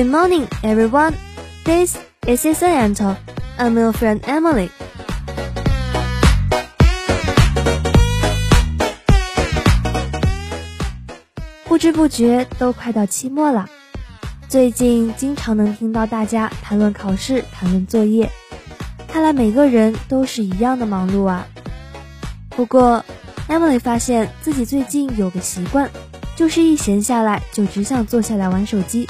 Good morning, everyone. This is Isayento. I'm your friend Emily. 不知不觉都快到期末了，最近经常能听到大家谈论考试、谈论作业，看来每个人都是一样的忙碌啊。不过，Emily 发现自己最近有个习惯，就是一闲下来就只想坐下来玩手机。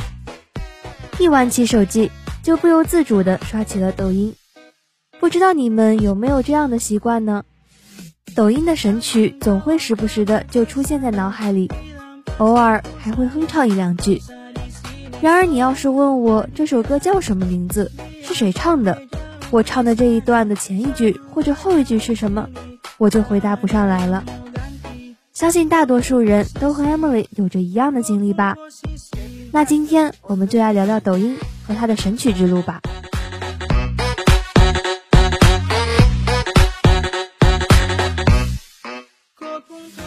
一玩起手机，就不由自主地刷起了抖音。不知道你们有没有这样的习惯呢？抖音的神曲总会时不时的就出现在脑海里，偶尔还会哼唱一两句。然而，你要是问我这首歌叫什么名字，是谁唱的，我唱的这一段的前一句或者后一句是什么，我就回答不上来了。相信大多数人都和 Emily 有着一样的经历吧。那今天我们就来聊聊抖音和它的神曲之路吧。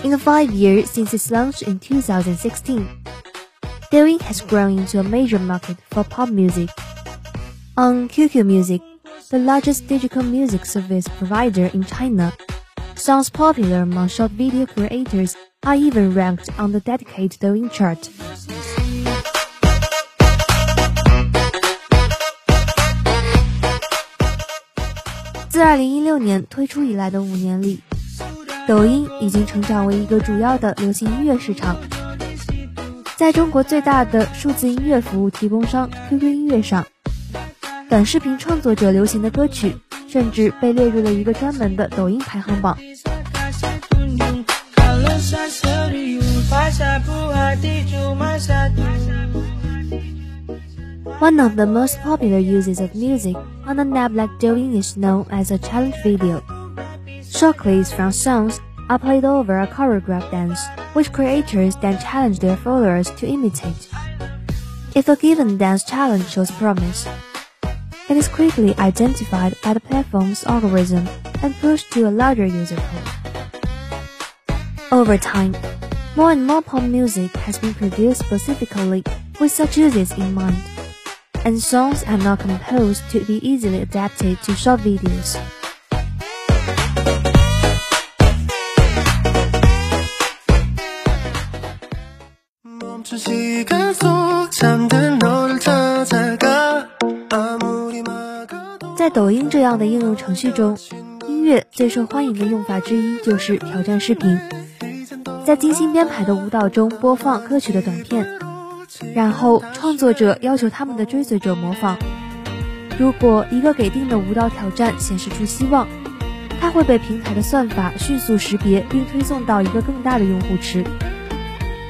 In the five years since its launch in 2016, Douyin has grown into a major market for pop music. On QQ Music, the largest digital music service provider in China, songs popular among short video creators are even ranked on the dedicated Douyin chart. 自2016年推出以来的五年里，抖音已经成长为一个主要的流行音乐市场。在中国最大的数字音乐服务提供商 QQ 音乐上，短视频创作者流行的歌曲甚至被列入了一个专门的抖音排行榜。One of the most popular uses of music on an app like Douyin is known as a challenge video. Short clips from songs are played over a choreographed dance, which creators then challenge their followers to imitate. If a given dance challenge shows promise, it is quickly identified by the platform's algorithm and pushed to a larger user pool. Over time, more and more pop music has been produced specifically with such uses in mind and songs are not composed to be easily adapted to short videos。在抖音这样的应用程序中，音乐最受欢迎的用法之一就是挑战视频，在精心编排的舞蹈中播放歌曲的短片。然后创作者要求他们的追随者模仿。如果一个给定的舞蹈挑战显示出希望，它会被平台的算法迅速识别并推送到一个更大的用户池。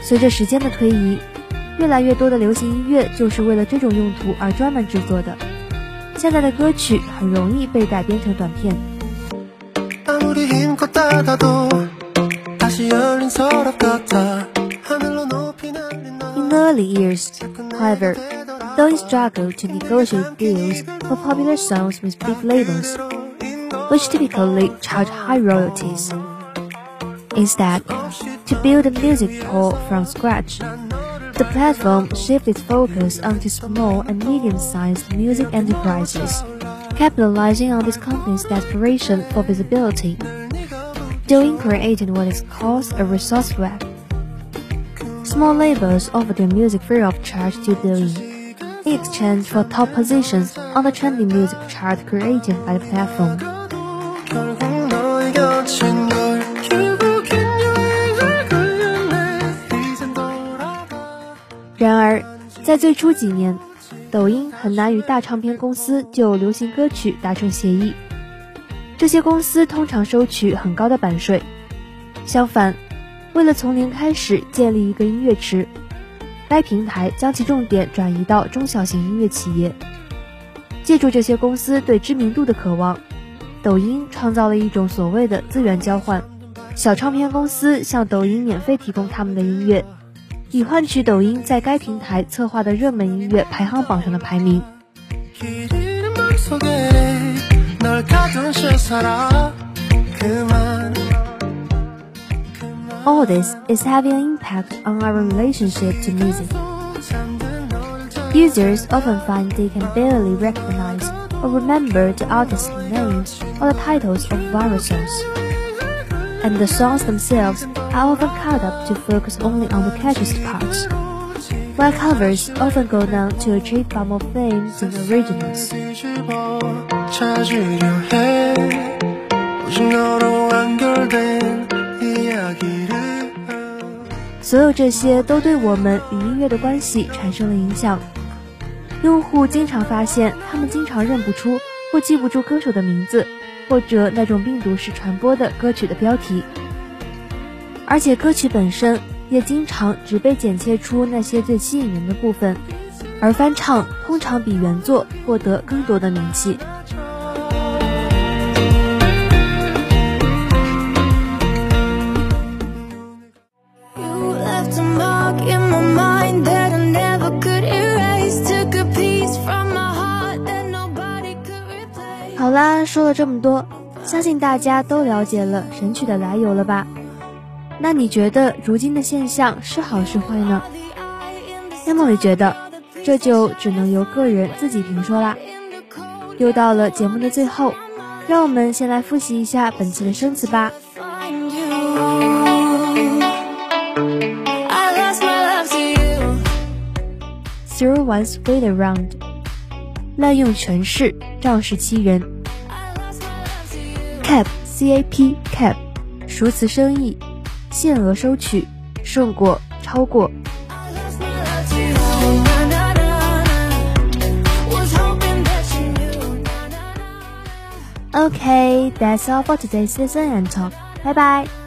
随着时间的推移，越来越多的流行音乐就是为了这种用途而专门制作的。现在的歌曲很容易被改编成短片。Early years, however, Douyin struggled to negotiate deals for popular songs with big labels, which typically charge high royalties. Instead, to build a music pool from scratch, the platform shifted focus onto small and medium-sized music enterprises, capitalizing on these companies' desperation for visibility. Douyin created what is called a resource web Small labels offer their music free of charge to in exchange for top positions on the trending music chart created by the platform. 然而，在最初几年，抖音很难与大唱片公司就流行歌曲达成协议。这些公司通常收取很高的版税。相反，为了从零开始建立一个音乐池，该平台将其重点转移到中小型音乐企业。借助这些公司对知名度的渴望，抖音创造了一种所谓的资源交换：小唱片公司向抖音免费提供他们的音乐，以换取抖音在该平台策划的热门音乐排行榜上的排名。All this is having an impact on our relationship to music. Users often find they can barely recognize or remember the artist's names or the titles of various songs. And the songs themselves are often cut up to focus only on the catchiest parts, while covers often go down to achieve far more fame than the originals. 所有这些都对我们与音乐的关系产生了影响。用户经常发现，他们经常认不出或记不住歌手的名字，或者那种病毒式传播的歌曲的标题。而且歌曲本身也经常只被剪切出那些最吸引人的部分，而翻唱通常比原作获得更多的名气。说了这么多，相信大家都了解了神曲的来由了吧？那你觉得如今的现象是好是坏呢？那么我觉得这就只能由个人自己评说啦。又到了节目的最后，让我们先来复习一下本期的生词吧。Throw one's weight around，滥用权势，仗势欺人。Cap c a p cap，熟词生义，限额收取，胜过，超过。Okay, that's all for today's lesson and talk. Bye bye.